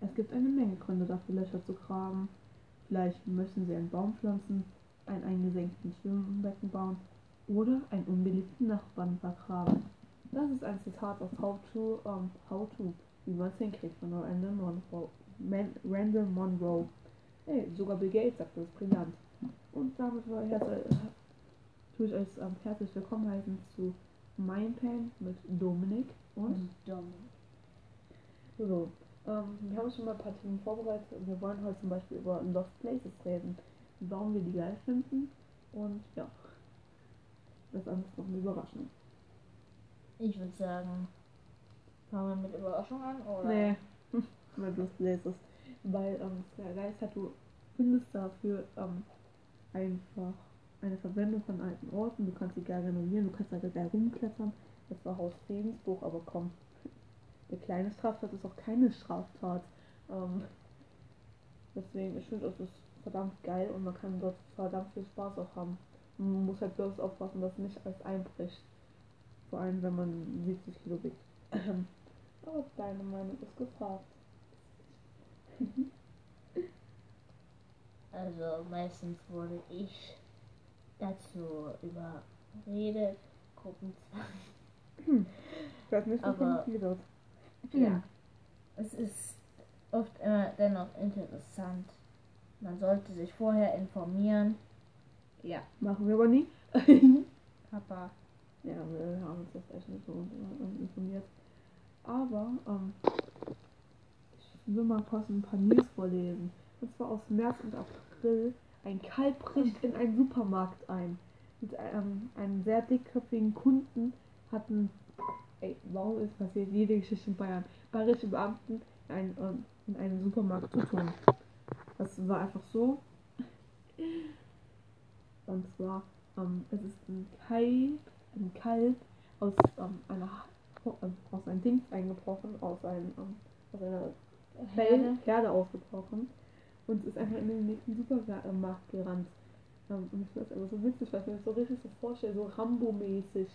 Es gibt eine Menge Gründe dafür, Löcher zu graben. Vielleicht möchten sie einen Baum pflanzen, einen eingesenkten Schwimmbecken bauen oder einen unbeliebten Nachbarn vergraben. Das ist ein Zitat aus How to, um, How to, wie man es hinkriegt von Randall Monroe. Man, Randall Monroe. Hey, sogar Bill Gates sagt das brillant. Und damit war herz, tue ich euch ähm, herzlich willkommen heißen zu Mind Pain mit Dominik und Dominik. So, ähm, wir haben schon mal ein paar Themen vorbereitet. Und wir wollen heute zum Beispiel über Lost Places reden, warum wir die geil finden. Und ja, das ist noch eine Überraschung. Ich würde sagen, fangen wir mit Überraschung an, oder? Nee, mit Lost Places, weil ähm, Geist hat, du findest dafür ähm, einfach eine Verwendung von alten Orten, du kannst sie geil renovieren, du kannst da geil rumklettern, das war Haus Friedensbuch, aber komm, eine kleine Straftat ist auch keine Straftat. Ähm, deswegen, ich finde, es ist verdammt geil und man kann dort verdammt viel Spaß auch haben. Man muss halt bloß aufpassen, dass nicht alles einbricht. Vor allem, wenn man 70 Kilo wiegt. Aber deine Meinung ist gefragt. Also meistens wurde ich dazu überredet, Gruppenzwang. Ich weiß nicht, was Aber- wird. Ja. Es ist oft immer dennoch interessant. Man sollte sich vorher informieren. Ja, Machen wir aber nie. Papa. Ja, wir haben uns das echt nicht so informiert. Aber, ähm, ich will mal kurz ein paar News vorlesen. Und zwar aus März und April. Ein Kalb bricht in einen Supermarkt ein. Mit ähm, einem sehr dickköpfigen Kunden hatten, ey, warum ist passiert jede Geschichte in Bayern? Bayerische Beamten in, ein, ähm, in einem Supermarkt zu tun. Das war einfach so. Und zwar, ähm, es ist ein Kalb, ein Kalb aus ähm, einer ähm, aus einem Dings eingebrochen, aus einem ähm, aus einer Herde. Herde ausgebrochen und ist einfach in den nächsten Supermarkt gerannt. Ähm, und ich finde das einfach so witzig, weil ich mir das so richtig so vorstelle, so Rambo-mäßig.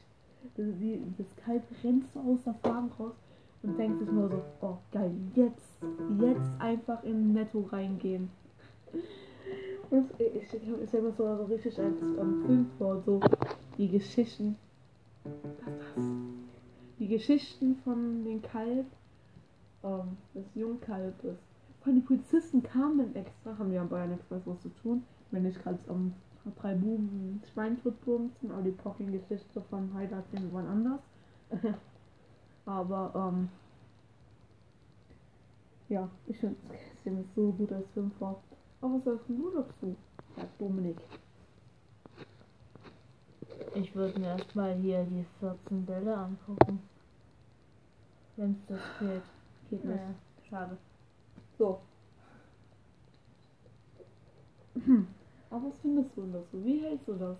Die, das Kalb rennt so aus der Farm raus und denkt sich nur so, oh geil, jetzt, jetzt einfach in Netto reingehen. Und ich, ich, ich mir so, so richtig als ähm, Film vor, so die Geschichten. Was das? Die Geschichten von den Kalb, ähm, des Jungkalbes. Allem die Polizisten kamen extra, haben ja in Bayern extra was zu tun, wenn ich gerade am drei Buben Schweintot bumsen, aber die Pocken-Geschichte von Heider erzählen wir wann anders. aber, ähm, ja, ich finde es mir so gut als Film vor. Aber was sagst du dazu? Ja, Dominik. Ich würde mir erstmal hier die 14 Bälle angucken. Wenn es das geht. Geht nicht. Naja, schade. So. Aber was findest du denn dazu? Wie hältst du das?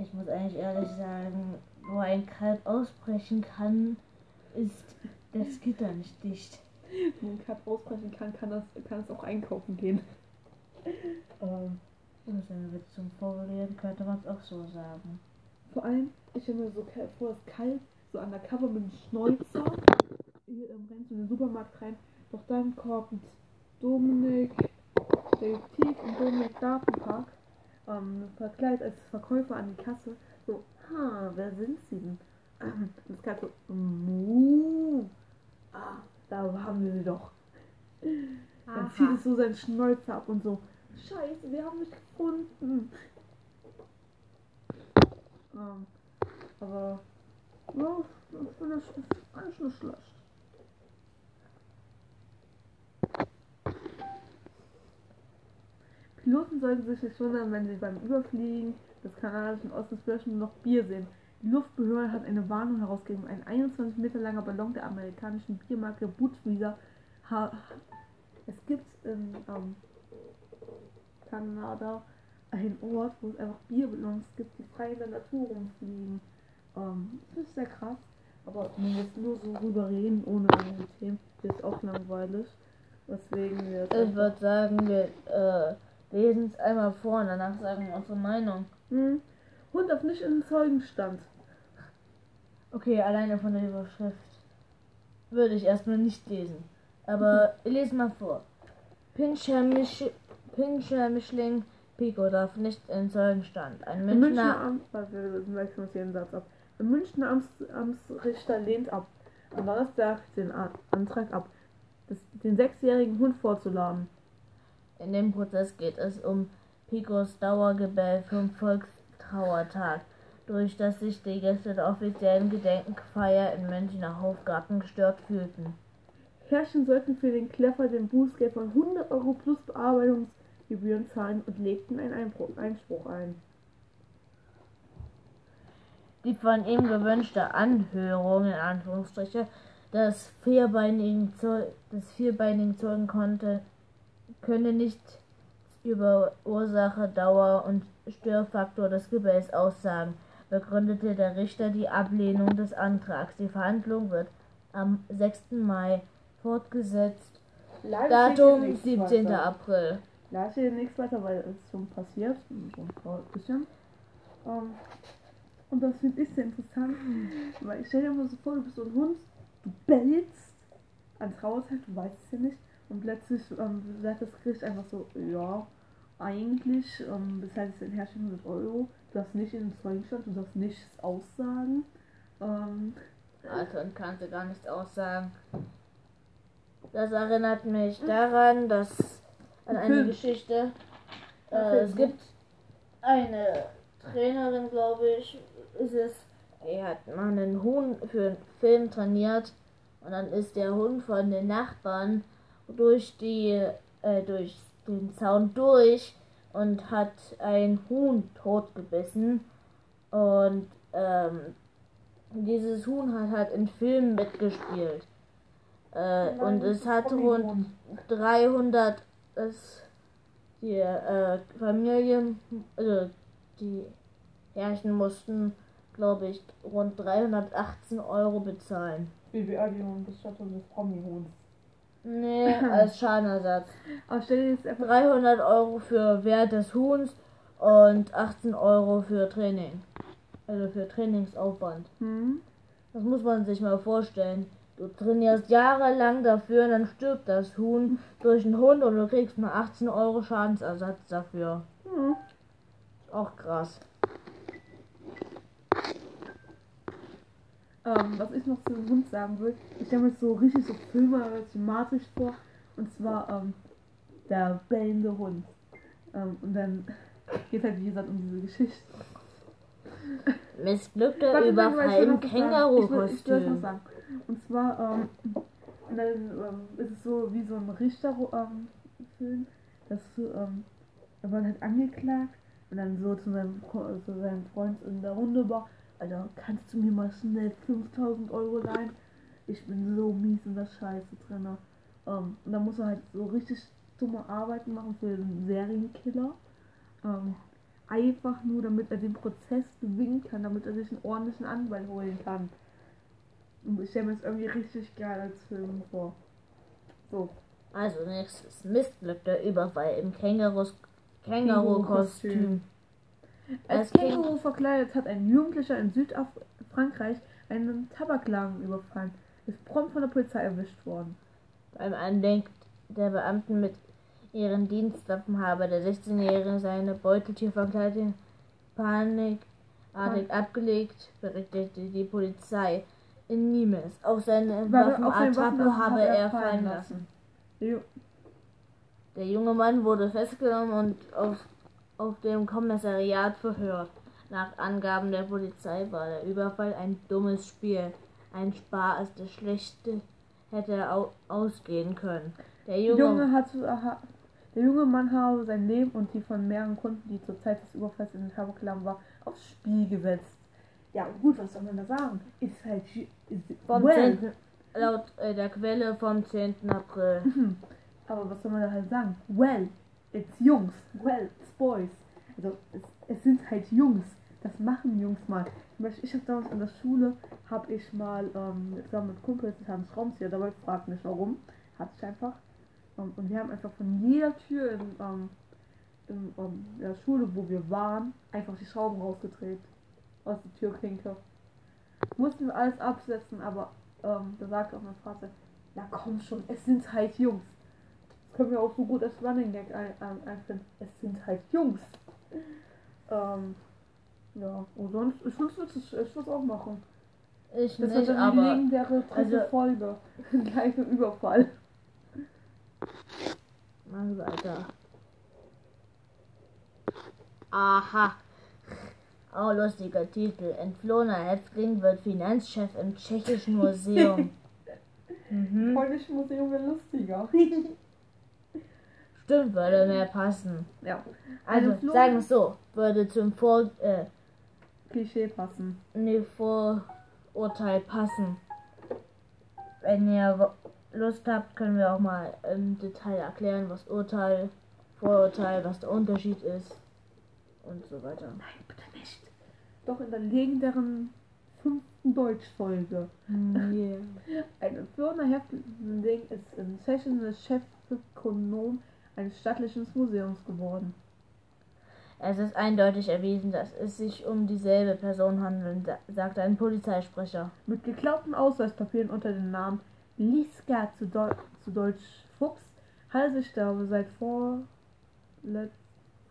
Ich muss eigentlich ehrlich sagen, wo ein Kalb ausbrechen kann, ist das Gitter nicht dicht. Wenn ein Kalb ausbrechen kann, kann, das, kann es auch einkaufen gehen. ähm, Und wenn wir zum Formulieren könnte man es auch so sagen. vor allem, ich stelle mir so vor, das Kalb so undercover mit dem Schnäuzer hier ähm, rennt in den Supermarkt rein. Doch dann kommt Dominik, Detektiv und Dominik Datenpark, ähm, verkleidet als Verkäufer an die Kasse. So, ha, wer sind sie denn? Ähm, und das Kalb so, mu, ah, da haben wir sie doch. Dann zieht es so seinen Schnäuzer ab und so, scheiße, wir haben mich gefunden. Ähm, aber, ja, ich finde das ist eigentlich nicht schlecht. Piloten sollten sich nicht wundern, wenn sie beim Überfliegen des kanadischen Ostens plötzlich nur noch Bier sehen. Die Luftbehörde hat eine Warnung herausgegeben. Ein 21 Meter langer Ballon der amerikanischen Biermarke Budweiser es gibt in ähm, Kanada einen Ort, wo es einfach Bierballons gibt, die frei in der Natur rumfliegen. Ähm, das ist sehr krass, aber wenn wir jetzt nur so rüber reden, ohne andere Themen, ist auch langweilig. Deswegen wir Ich würde sagen, wir äh, lesen es einmal vor und danach sagen wir unsere Meinung. Hm. Hund darf nicht in den Zeugenstand. Okay, alleine von der Überschrift. würde ich erstmal nicht lesen. Aber lese mal vor. Pinscher, Misch, Pinscher Mischling Pico darf nicht in Zeugenstand. Ein Münchner, Münchner Amts, warte, uns jeden Satz ab. Der Münchner Amts, Amtsrichter lehnt ab. Am Donnerstag den Antrag ab, das, den sechsjährigen Hund vorzuladen. In dem Prozess geht es um Picos Dauergebell vom Volkstrauertag, durch das sich die Gäste der offiziellen Gedenkfeier in Münchner Hofgarten gestört fühlten. Herrchen sollten für den Kleffer den Bußgeld von 100 Euro plus Bearbeitungsgebühren zahlen und legten einen Einspruch ein. Die von ihm gewünschte Anhörung in Anführungsstriche des vierbeinigen Zeugen konnte, könne nicht über Ursache, Dauer und Störfaktor des Gebells aussagen, begründete der Richter die Ablehnung des Antrags. Die Verhandlung wird am 6. Mai fortgesetzt. Leider Datum steht hier nichts 17. weiter. April. Steht hier nichts weiter, weil es schon passiert. Bisschen. Ähm, und das finde ich sehr interessant, weil ich stell dir mal so vor, du bist so ein Hund, du bellst an Trauerzeit, du weißt es ja nicht, und plötzlich ähm, sagt das Gericht einfach so, ja, eigentlich ähm, bezahlst du den Herrscher 100 Euro, du darfst nicht in den Zeugenstand, du darfst nichts aussagen. Ähm, Also und kann sie gar nichts aussagen. Das erinnert mich daran, dass an eine. Geschichte. Äh, es gibt eine Trainerin, glaube ich, ist es. Die hat mal einen Huhn für einen Film trainiert und dann ist der Hund von den Nachbarn durch die äh, durch den Zaun durch und hat ein Huhn totgebissen und ähm, dieses Huhn hat halt in Filmen mitgespielt. Äh, und es hat rund 300 es die äh, Familie, also die Herrchen mussten, glaube ich, rund 318 Euro bezahlen. Wie Beerdigung und Bestattung des Promi-Huhns. Nee, als Schadenersatz. Aber stell dir jetzt einfach 300 Euro für Wert des Huhns und 18 Euro für Training. Also für Trainingsaufwand. hm, Das muss man sich mal vorstellen. Du trainierst jahrelang dafür und dann stirbt das Huhn durch einen Hund und du kriegst nur 18 Euro Schadensersatz dafür. hm. Ist auch krass. Ähm, was ich noch zu dem Hund sagen will, ich stelle mir so richtig so filmatisch vor. Und zwar ähm, der bellende Hund. Ähm, und dann geht halt wie gesagt um diese Geschichte. Missglückter Überfall im noch sagen. Känguru-Kostüm. Und zwar ähm, und dann ähm, ist es so wie so ein Richter-Film, ähm, dass ähm, er wird halt angeklagt und dann so zu seinem, zu seinem Freund in der Hundebar, Alter, kannst du mir mal schnell 5000 Euro leihen? Ich bin so mies in der Scheiße drin. Ähm, und dann muss er halt so richtig dumme Arbeiten machen für den Serienkiller. Ähm, einfach nur, damit er den Prozess gewinnen kann, damit er sich einen ordentlichen Anwalt holen kann. Und ich stelle mir das irgendwie richtig geil als Film vor. So. Also nächstes missglückter Überfall im Kängurus Känguru-Kostüm. Känguru-Kostüm. Als Känguru verkleidet hat ein Jugendlicher in Südfrankreich einen Tabakladen überfallen. Ist prompt von der Polizei erwischt worden. Beim Andenken der Beamten mit ihren Dienstwaffen habe der 16-Jährige seine Beuteltierverkleidung panikartig abgelegt, berichtete die Polizei in Nimes. Auch seine Weil auf seinen Waffenattacke Waffen habe er fallen lassen. Der junge Mann wurde festgenommen und auf, auf dem Kommissariat verhört. Nach Angaben der Polizei war der Überfall ein dummes Spiel. Ein Spaß, das schlechte hätte au ausgehen können. Der Der junge, Junge hat, ha, der junge Mann habe sein Leben und die von mehreren Kunden, die zur Zeit des Überfalls in den Tabakladen war, aufs Spiel gesetzt. Ja, gut, was soll man da sagen? Ist halt. Ist, well. 10. laut äh, der Quelle vom 10. April. Aber was soll man da halt sagen? Well, it's Jungs. Well, it's Boys. Also, es, es sind halt Jungs. Das machen Jungs mal. Zum Beispiel, ich habe damals in der Schule, habe ich mal ähm, zusammen mit Kumpels, wir haben Schraubenzieher dabei, fragt nicht warum. Hatte ich einfach. Ähm, und wir haben einfach von jeder Tür in, ähm, in ähm, der Schule, wo wir waren, einfach die Schrauben rausgedreht. Aus der Türklinke. Mussten wir alles absetzen, aber ähm, da sagt auch mein Vater, ja komm schon, es sind halt Jungs. Das können wir auch so gut als Running Gag ein, ein, einfinden. Es sind halt Jungs. Ähm, ja, und sonst, ich würde es ich würd's auch machen. Ich Das nicht, dann aber legendäre dritte also- Folge. Gleich im Überfall. Mach weiter. Aha. Oh, lustiger Titel. Entflohener Häftling wird Finanzchef im Tschechischen Museum. mhm. Polnische Museum wäre lustiger. Stimmt, würde mehr passen. ja, Also, Entflohen- sagen wir es so, würde zum Vor äh, Klischee passen. nee, Vorurteil passen. Wenn ihr Lust habt, können wir auch mal im Detail erklären, was Urteil, Vorurteil, was der Unterschied ist und so weiter. Nein, bitte nicht. Doch in der legendären fünften Deutschfolge. Yeah. Ein entflohener Häftling ist im Tschechien der Chefökonom eines staatlichen Museums geworden. Es ist eindeutig erwiesen, dass es sich um dieselbe Person handelt, sa- sagte ein Polizeisprecher. Mit geklauten Ausweispapieren unter dem Namen Liska zu, Deu zu Deutsch Fuchs hatte sich der seit vor let-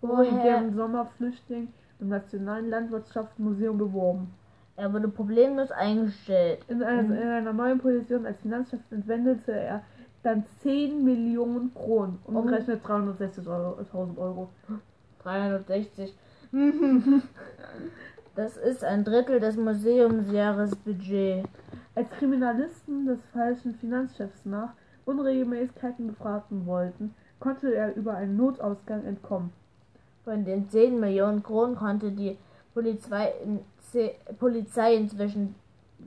Woher- vorigem Sommer Flüchtling im Nationalen Landwirtschaftsmuseum beworben. Er wurde problemlos eingestellt. In einer, Mhm. in einer neuen Position als Finanzchef entwendete er dann 10 Millionen Kronen, umgerechnet 360.000 Euro. Euro. 360. Das ist ein Drittel des Museumsjahresbudget. Als Kriminalisten des falschen Finanzchefs nach Unregelmäßigkeiten befragen wollten, konnte er über einen Notausgang entkommen. Von den 10 Millionen Kronen konnte die Polizei, in, ze- Polizei inzwischen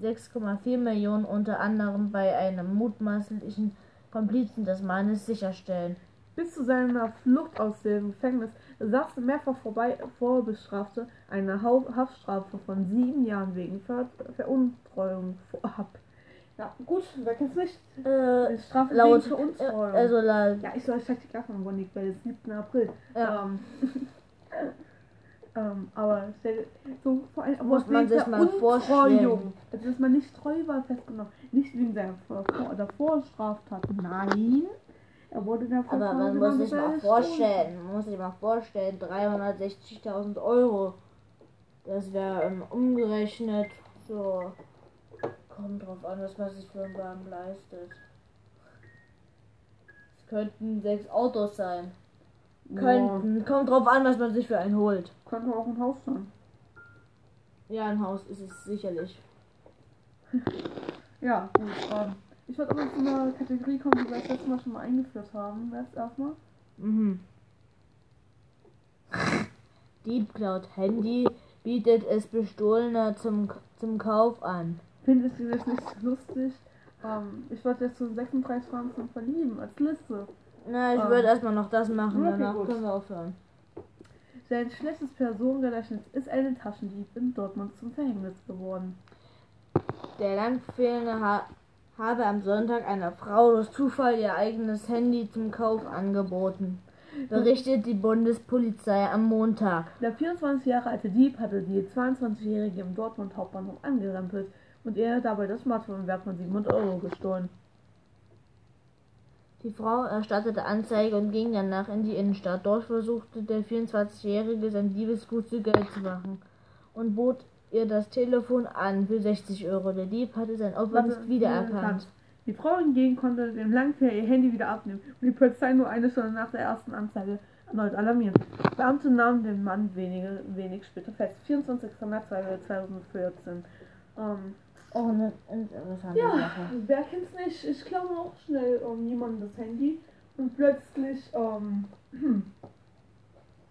6,4 Millionen unter anderem bei einem mutmaßlichen Komplizen des Mannes sicherstellen. Bis zu seiner Flucht aus dem Gefängnis saß der mehrfach vorbei Vorbestrafte eine Haftstrafe von sieben Jahren wegen Ver Veruntreuung ab. Ja, gut, wer kennt's nicht? Äh, Strafe laut, wegen äh, Veruntreuung. also la, ja, ich soll zeig dir gleich mal Bonnie bei dem 7. April. Ja. Ähm, ähm, aber so vor allem Muss man sich mal vorstellen. Also, dass man nicht treu war, festgenommen. Nicht wegen seiner Vor Vorstraftat. Nein. Er wurde davor aber man muss sich mal vorstellen, man muss sich mal vorstellen, 360.000 Euro. Das wäre ähm, umgerechnet so. Kommt drauf an, was man sich für einen Wagen leistet. Es könnten sechs Autos sein. Könnten. Kommt drauf an, was man sich für einen holt. Könnte auch ein Haus sein. Ja, ein Haus ist es sicherlich. Ja, gut. Ähm, ich würde aber zu einer Kategorie kommen, die wir das letzte Mal schon mal eingeführt haben. Erst erstmal. Mhm. Dieb klaut Handy, bietet es Bestohlener zum, zum Kauf an. Findest du das nicht so lustig? Ähm, ich wollte jetzt zu 36 Fragen zum Verlieben als Liste. Na, ich Ah. würde erstmal noch das machen, Okay, danach gut. können wir aufhören. Sein schlechtes Personengedächtnis ist ein Taschendieb in Dortmund zum Verhängnis geworden. Der Landfehlende ha habe am Sonntag einer Frau durch Zufall ihr eigenes Handy zum Kauf angeboten, berichtet die Bundespolizei am Montag. Der 24 Jahre alte Dieb hatte die 22-Jährige im Dortmund Hauptbahnhof angerempelt und ihr dabei das Smartphone im Wert von 700 Euro gestohlen. Die Frau erstattete Anzeige und ging danach in die Innenstadt. Dort versuchte der 24-Jährige sein Diebesgut zu Geld zu machen und bot ihr das Telefon an für 60 Euro. Der Dieb hatte sein Opfer nicht wiedererkannt. Die Frau hingegen konnte dem Langfähr ihr Handy wieder abnehmen und die Polizei nur eine Stunde nach der ersten Anzeige erneut alarmieren. Beamte nahmen den Mann wenige, wenig später fest. 24. März 2014. Ähm, Auch eine interessante ja, Sache. wer kennt's nicht? Ich klaue auch schnell ähm, jemandem das Handy und plötzlich ähm,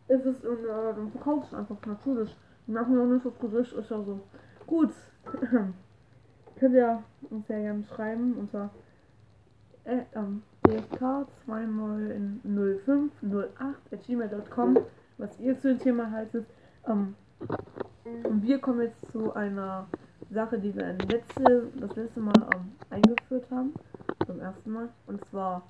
ist es in, äh, dann verkaufst du einfach natürlich. Die machen ja auch nicht das Gesicht, ist ja so. Gut. Könnt ihr uns ja gerne schreiben unter äh, ähm, dfk200508 was ihr zu dem Thema haltet. Ähm, und wir kommen jetzt zu einer Sache, die wir letzte, das letzte Mal ähm, eingeführt haben. Zum ersten Mal. Und zwar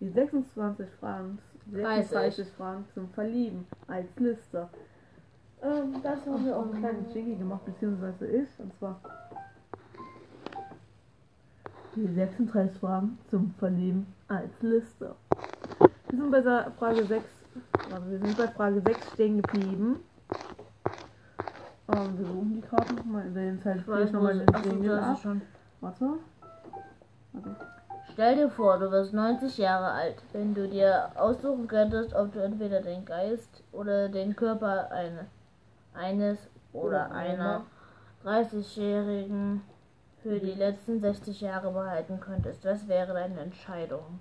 die 26 Fragen, 36 30. Fragen zum Verlieben als Liste. Ähm, das haben wir auch einen kleinen Jingle gemacht, beziehungsweise ich. Und zwar Die 36 Fragen zum Verleben als Liste. Wir sind bei der Frage 6. Also wir sind bei Frage 6 stehen geblieben. Ähm, wir suchen die Karten nochmal. Der Zeit Ich nochmal den das ab. schon. Warte. Warte. Stell dir vor, du wirst 90 Jahre alt. Wenn du dir aussuchen könntest, ob du entweder den Geist oder den Körper eine, eines oder einer 30-Jährigen für die letzten 60 Jahre behalten könntest, was wäre deine Entscheidung?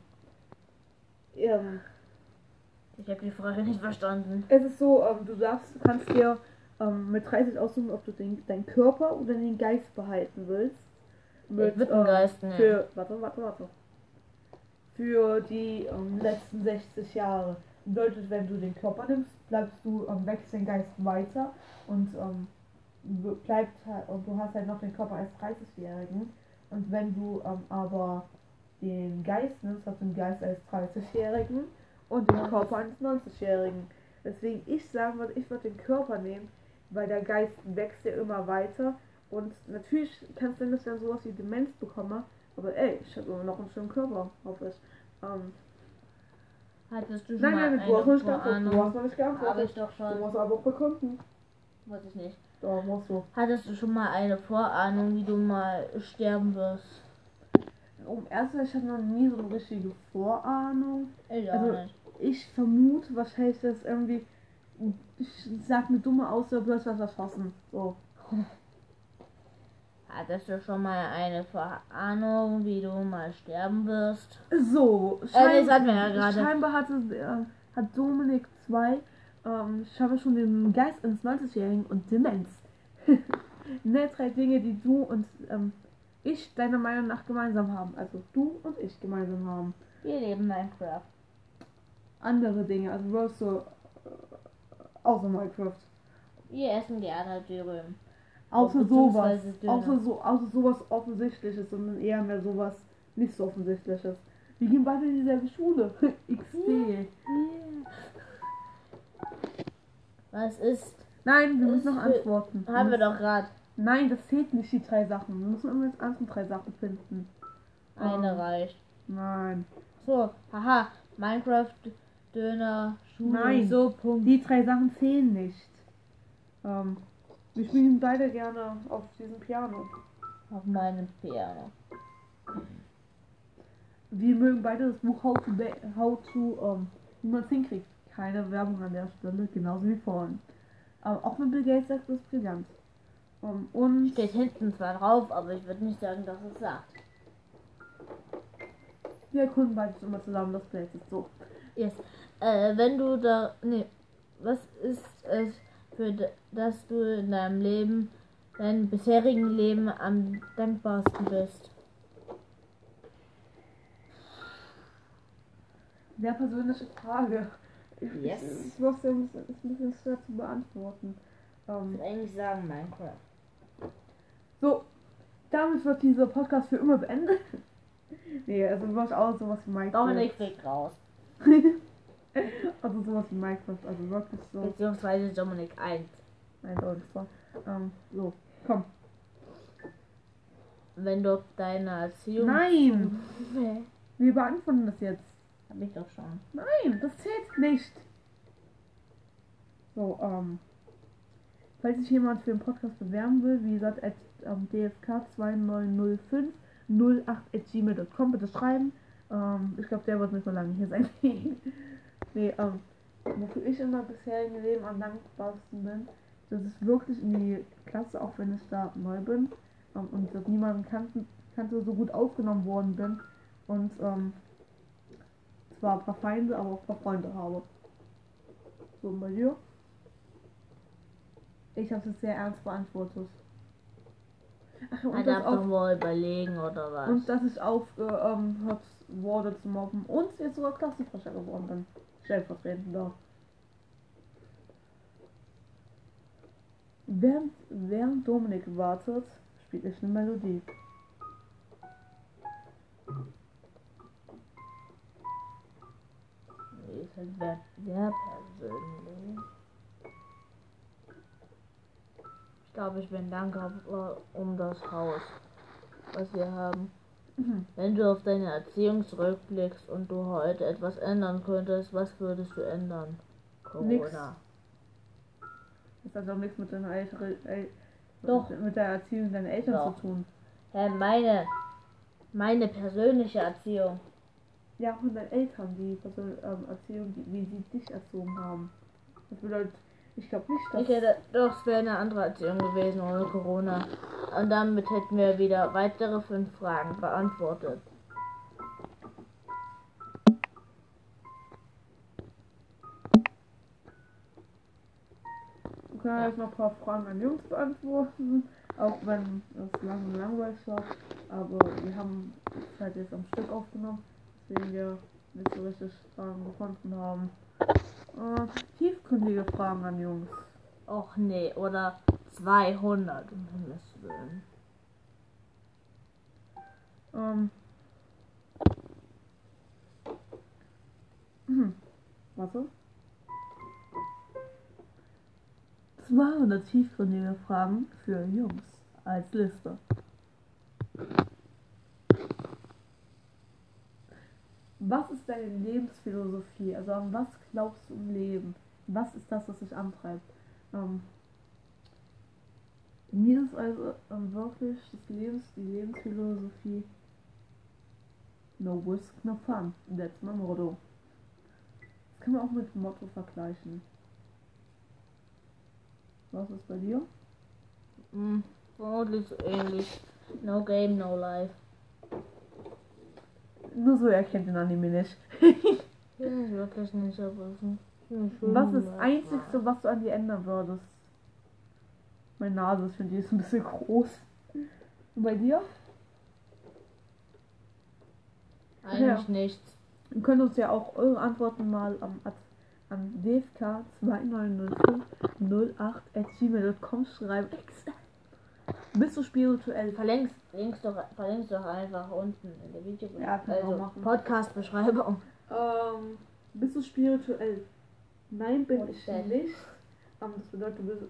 Ähm, Ich habe die Frage nicht verstanden. es ist so, ähm, du darfst, kannst dir ähm, mit 30 aussuchen, ob du den, deinen Körper oder den Geist behalten willst. Mit, den ähm, Geist nehmen. Für, warte, warte, warte. Für die ähm, letzten 60 Jahre. Bedeutet, wenn du den Körper nimmst, bleibst du, ähm, wächst den Geist weiter und ähm, bleibt halt, und du hast halt noch den Körper als 30-Jährigen. Und wenn du ähm, aber den Geist nimmst, hast du den Geist als 30-Jährigen und den Körper eines 90-Jährigen. Deswegen ich sagen würde, ich würde den Körper nehmen, weil der Geist wächst ja immer weiter. Und natürlich kann es sein, dass ich dann sowas wie Demenz bekomme. Aber ey, ich habe immer noch einen schönen Körper, hoffe ich. Ähm, Hattest du schon nein, mal nein, du hast noch nicht geantwortet. Du hast noch nicht Habe ich geantwortet. doch Du schon. musst aber auch bekommen. Weiß ich nicht. Da musst du. Hattest du schon mal eine Vorahnung, wie du mal sterben wirst? Um erstmal, ich hatte noch nie so eine richtige Vorahnung. Ich auch Also- nicht. Ich vermute wahrscheinlich, dass irgendwie. Ich sag eine dumme Aussage, bloß was erschossen. So. Hattest du schon mal eine Vorahnung, wie du mal sterben wirst? So, Äh, schein- das hatten wir ja gerade. scheinbar hatte, äh, hat Dominik 2 ähm, scheinbar schon den Geist eines 90-Jährigen und Demenz. ne, drei Dinge, die du und ähm, ich deiner Meinung nach gemeinsam haben. Also du und ich gemeinsam haben. Wir leben Minecraft. Andere Dinge, also bloß so äh, außer Minecraft. Wir essen gerne Dürüm. Außer sowas. Außer, so, außer sowas Offensichtliches, sondern eher mehr sowas nicht so Offensichtliches. Wir gehen beide in dieselbe Schule. XD. Was ist? Nein, wir müssen noch antworten. Haben wir doch gerade Nein, das zählt nicht, die drei Sachen. Wir müssen immer jetzt andere drei Sachen finden. eine Ähm, reicht. Nein. So, haha, Minecraft, Döner, Schule, Nein. so, Punkt. Die drei Sachen zählen nicht. Ähm, wir spielen beide gerne auf diesem Piano. Auf meinem Piano. Wir mögen beide das Buch How to, Ba- How to ähm, wie man es hinkriegt. Keine Werbung an der Stelle, genauso wie vorhin. Aber auch mit Bill Gates sagt das brillant. Ähm, und Steht hinten zwar drauf, aber ich würde nicht sagen, dass es sagt. wir erkunden beides immer zusammen das Bild. So. Yes. Äh, wenn du da. Nee. Was ist es, für d- das du in deinem Leben, deinem bisherigen Leben am dankbarsten bist? Sehr persönliche Frage. Ich, Yes. ich, ich muss ja ein bisschen, schwer zu beantworten. Ähm, würde eigentlich sagen Minecraft. so, damit wird dieser Podcast für immer beendet. nee, also auch sowas wie Minecraft. Dominik fliegt raus. also sowas wie Minecraft, also wirklich so. Beziehungsweise Dominik 1. Eindeutig so. Ähm, so, komm. Wenn du auf deine Erziehung. Nein! Wir beantworten das jetzt. Hab ich doch schon. Nein, das zählt nicht. So, ähm. Falls sich jemand für den Podcast bewerben will, wie gesagt, at ähm, dfk2905 08.gmail.com bitte schreiben. Ähm, ich glaube, der wird nicht so lange hier sein. nee, ähm, wofür ich in meinem bisherigen Leben am dankbarsten bin, das ist wirklich in die Klasse, auch wenn ich da neu bin ähm, und dass niemanden kannte, kannte, so gut aufgenommen worden bin und ähm, zwar ein paar Feinde, aber auch ein paar Freunde habe. So, bei dir? Ich habe es sehr ernst beantwortet. Ach, und das darf auch doch mal überlegen, oder was? und dass ich aufgehört wurde zu mobben und jetzt sogar Klassensprecher geworden bin. Stellvertretend da. Während, während Dominik wartet, spielt ich eine Melodie. Ist halt sehr, sehr persönlich. Ich glaube, ich bin dankbar um das Haus, was wir haben. Wenn du auf deine Erziehung zurückblickst und du heute etwas ändern könntest, was würdest du ändern? Nix. Corona. Das hat auch nichts mit deiner ältere, El Doch. mit der Erziehung deiner Eltern Doch. zu tun. Hä, meine, meine persönliche Erziehung. Ja, von deinen Eltern, die Person, ähm, Erziehung, die, wie sie dich erzogen haben. Das bedeutet, ich glaube nicht, dass. Ich hätte, doch, es wäre eine andere Erziehung gewesen ohne Corona. Und damit hätten wir wieder weitere fünf Fragen beantwortet. Wir können jetzt noch ein paar Fragen an Jungs beantworten, auch wenn es lang und langweilig war. Aber wir haben es halt jetzt am Stück aufgenommen, deswegen wir nicht so richtig Fragen gefunden haben. Äh, tiefgründige Fragen an Jungs. Och nee, oder 200 um Himmels Willen. Ähm. Hm. Warte. 200 tiefgründige Fragen für Jungs als Liste. Was ist deine Lebensphilosophie? Also an was glaubst du im Leben? Was ist das, was dich antreibt? Ähm, mir ist also ähm, wirklich das Lebens, die Lebensphilosophie No risk, no fun. That's my motto. Das kann man auch mit Motto vergleichen. Was ist bei dir? Hm, vermutlich ähnlich. No game, no life. Nur so erkennt den Anime nicht. Ja, wirklich nicht, aber ist Was ist das Film. Einzigste, was du an dir ändern würdest? Meine Nase, ich finde die ist ein bisschen groß. Und bei dir? Eigentlich Ja. nichts. Ihr könnt uns ja auch eure Antworten mal am, an dfk290508.gmail.com schreiben. Bist du spirituell? Verlinkst, linkst doch, verlinkst doch einfach unten in der Video Ja, also. Podcast-Beschreibung. Ähm, bist du spirituell? Nein, bin Und ich dann? nicht. Ähm, das bedeutet, du, bist,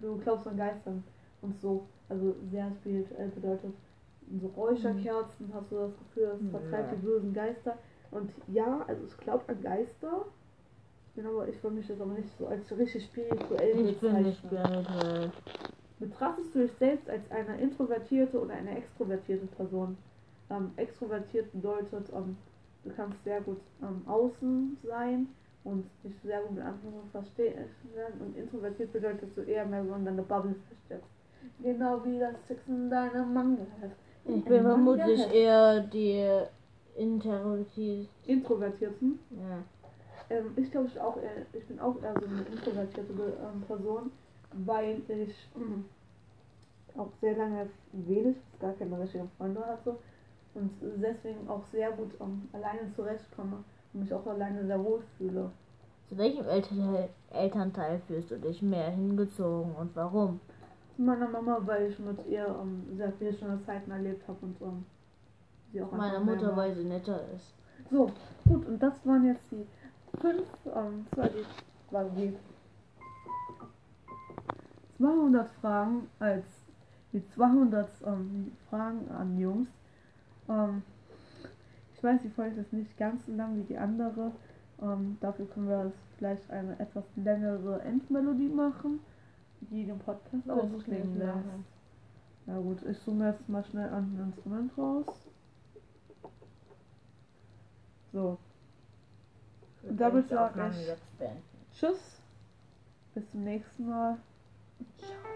du glaubst an Geistern und so. Also sehr spirituell bedeutet. So Räucherkerzen hast du das Gefühl, das vertreibt die bösen Geister. Und ja, also ich glaube an Geister. Ich bin aber, ich würde mich jetzt aber nicht so als richtig spirituell Ich bin nicht spirituell. Betrachtest du dich selbst als eine introvertierte oder eine extrovertierte Person? Ähm, extrovertiert bedeutet, ähm, du kannst sehr gut ähm, außen sein und dich sehr gut mit anderen verstehen. Und introvertiert bedeutet, dass du eher mehr so in deiner Bubble versteckst. Genau wie das Six in deiner Manga. Ich bin vermutlich eher die Introvertiert. Introvertierten. Ja. Ähm, ich glaube, ich, auch eher- ich bin auch eher so eine introvertierte ähm, Person, weil ich ähm, auch sehr lange wenig, gar keine richtigen Freunde hatte und deswegen auch sehr gut ähm, alleine zurechtkomme und mich auch alleine sehr wohl fühle. Zu welchem Elternteil, Elternteil fühlst du dich mehr hingezogen und warum? Zu meiner Mama, weil ich mit ihr ähm, sehr viele schöne Zeiten erlebt habe und ähm, sie auch Meiner Mutter, weil sie netter ist. So, gut, und das waren jetzt die fünf, ähm, das war die, waren die 200 Fragen als die 200 ähm, Fragen an Jungs. Ähm, ich weiß, die Folge ist nicht ganz so lang wie die andere. Ähm, dafür können wir vielleicht eine etwas längere Endmelodie machen, die den Podcast Oh, ausklingen lässt. Na gut, ich zoome jetzt mal schnell an ein Instrument raus. So, Und damit Die sag Aufnahme ich-. Tschüss. Bis zum nächsten Mal. Yeah.